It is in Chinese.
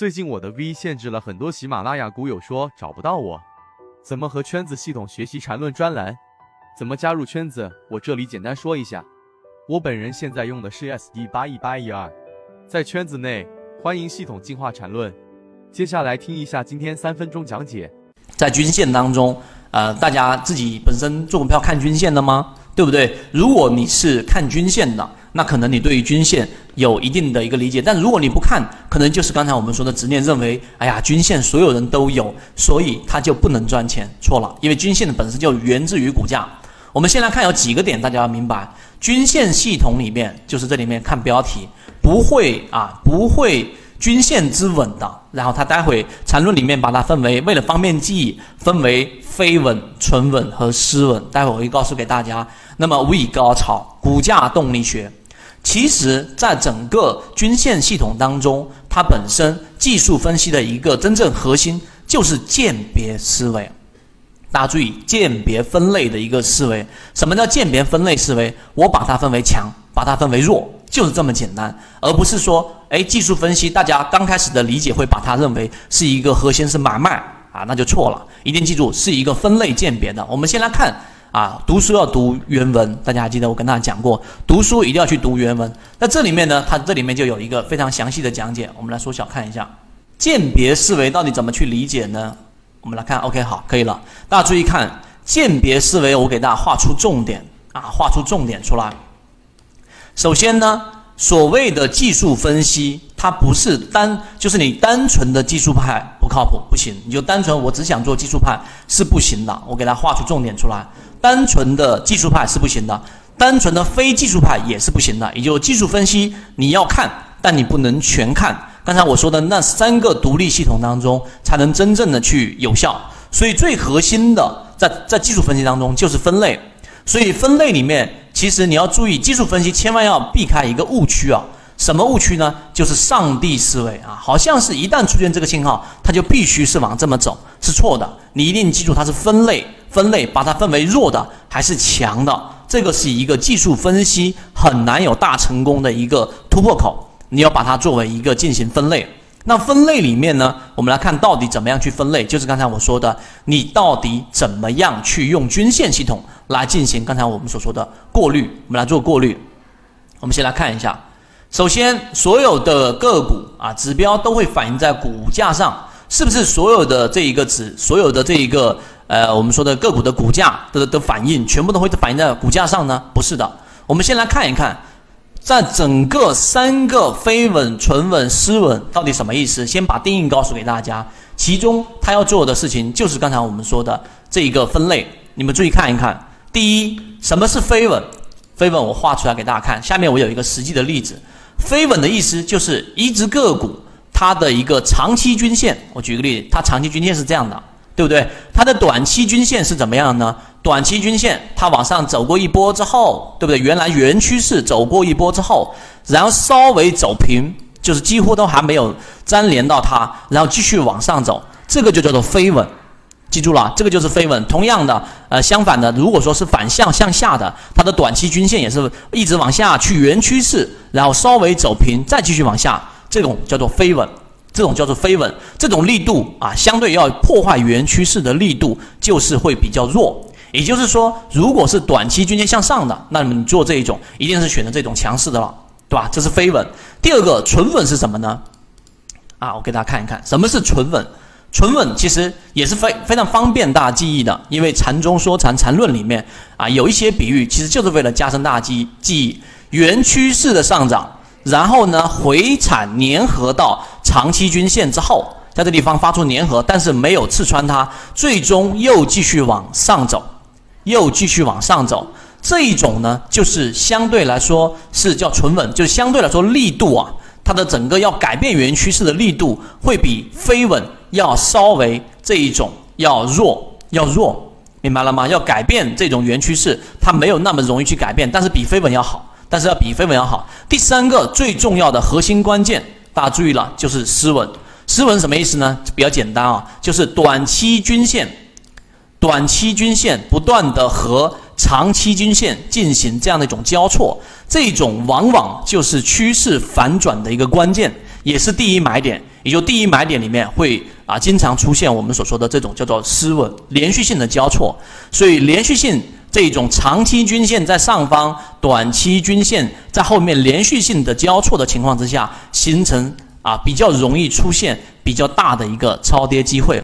最近我的 V 限制了很多喜马拉雅股友说找不到我，怎么和圈子系统学习缠论专栏？怎么加入圈子？我这里简单说一下。我本人现在用的是 SD 八一八一二，在圈子内欢迎系统进化缠论。接下来听一下今天三分钟讲解。在均线当中，呃，大家自己本身做股票看均线的吗？对不对？如果你是看均线的，那可能你对于均线有一定的一个理解。但如果你不看，可能就是刚才我们说的执念，认为哎呀，均线所有人都有，所以它就不能赚钱。错了，因为均线的本身就源自于股价。我们先来看有几个点，大家要明白。均线系统里面，就是这里面看标题，不会啊，不会均线之稳的。然后它待会缠论里面把它分为，为了方便记忆，分为非稳、纯稳和失稳。待会我会告诉给大家。那么无以高潮，股价动力学，其实在整个均线系统当中，它本身技术分析的一个真正核心就是鉴别思维。大家注意，鉴别分类的一个思维。什么叫鉴别分类思维？我把它分为强，把它分为弱，就是这么简单，而不是说，哎，技术分析，大家刚开始的理解会把它认为是一个核心是买卖啊，那就错了。一定记住，是一个分类鉴别的。我们先来看啊，读书要读原文，大家还记得我跟大家讲过，读书一定要去读原文。那这里面呢，它这里面就有一个非常详细的讲解，我们来缩小看一下，鉴别思维到底怎么去理解呢？我们来看，OK，好，可以了。大家注意看，鉴别思维，我给大家画出重点啊，画出重点出来。首先呢，所谓的技术分析，它不是单，就是你单纯的技术派不靠谱，不行。你就单纯我只想做技术派是不行的。我给它画出重点出来，单纯的技术派是不行的，单纯的非技术派也是不行的。也就技术分析你要看，但你不能全看。刚才我说的那三个独立系统当中，才能真正的去有效。所以最核心的，在在技术分析当中就是分类。所以分类里面，其实你要注意，技术分析千万要避开一个误区啊。什么误区呢？就是上帝思维啊，好像是一旦出现这个信号，它就必须是往这么走，是错的。你一定记住，它是分类，分类把它分为弱的还是强的，这个是一个技术分析很难有大成功的一个突破口。你要把它作为一个进行分类，那分类里面呢，我们来看到底怎么样去分类，就是刚才我说的，你到底怎么样去用均线系统来进行刚才我们所说的过滤，我们来做过滤。我们先来看一下，首先所有的个股啊指标都会反映在股价上，是不是所有的这一个指，所有的这一个呃我们说的个股的股价的的反应，全部都会反映在股价上呢？不是的，我们先来看一看。在整个三个非稳、纯稳、失稳到底什么意思？先把定义告诉给大家。其中他要做的事情就是刚才我们说的这一个分类。你们注意看一看。第一，什么是非稳？非稳我画出来给大家看。下面我有一个实际的例子。非稳的意思就是一只个股它的一个长期均线。我举个例子，它长期均线是这样的，对不对？它的短期均线是怎么样呢？短期均线它往上走过一波之后，对不对？原来原趋势走过一波之后，然后稍微走平，就是几乎都还没有粘连到它，然后继续往上走，这个就叫做飞稳。记住了，这个就是飞稳。同样的，呃，相反的，如果说是反向向下的，它的短期均线也是一直往下去原趋势，然后稍微走平，再继续往下，这种叫做飞稳，这种叫做飞稳。这种力度啊，相对要破坏原趋势的力度就是会比较弱。也就是说，如果是短期均线向上的，那么你做这一种一定是选择这种强势的了，对吧？这是飞稳。第二个纯稳是什么呢？啊，我给大家看一看，什么是纯稳？纯稳其实也是非非常方便大家记忆的，因为禅中说禅禅论里面啊有一些比喻，其实就是为了加深大家记记忆。原趋势的上涨，然后呢回踩粘合到长期均线之后，在这地方发出粘合，但是没有刺穿它，最终又继续往上走。又继续往上走，这一种呢，就是相对来说是叫纯稳，就是相对来说力度啊，它的整个要改变原趋势的力度会比飞稳要稍微这一种要弱，要弱，明白了吗？要改变这种原趋势，它没有那么容易去改变，但是比飞稳要好，但是要比飞稳要好。第三个最重要的核心关键，大家注意了，就是失稳。失稳什么意思呢？比较简单啊，就是短期均线。短期均线不断的和长期均线进行这样的一种交错，这种往往就是趋势反转的一个关键，也是第一买点。也就第一买点里面会啊经常出现我们所说的这种叫做失稳连续性的交错，所以连续性这种长期均线在上方，短期均线在后面连续性的交错的情况之下，形成啊比较容易出现比较大的一个超跌机会。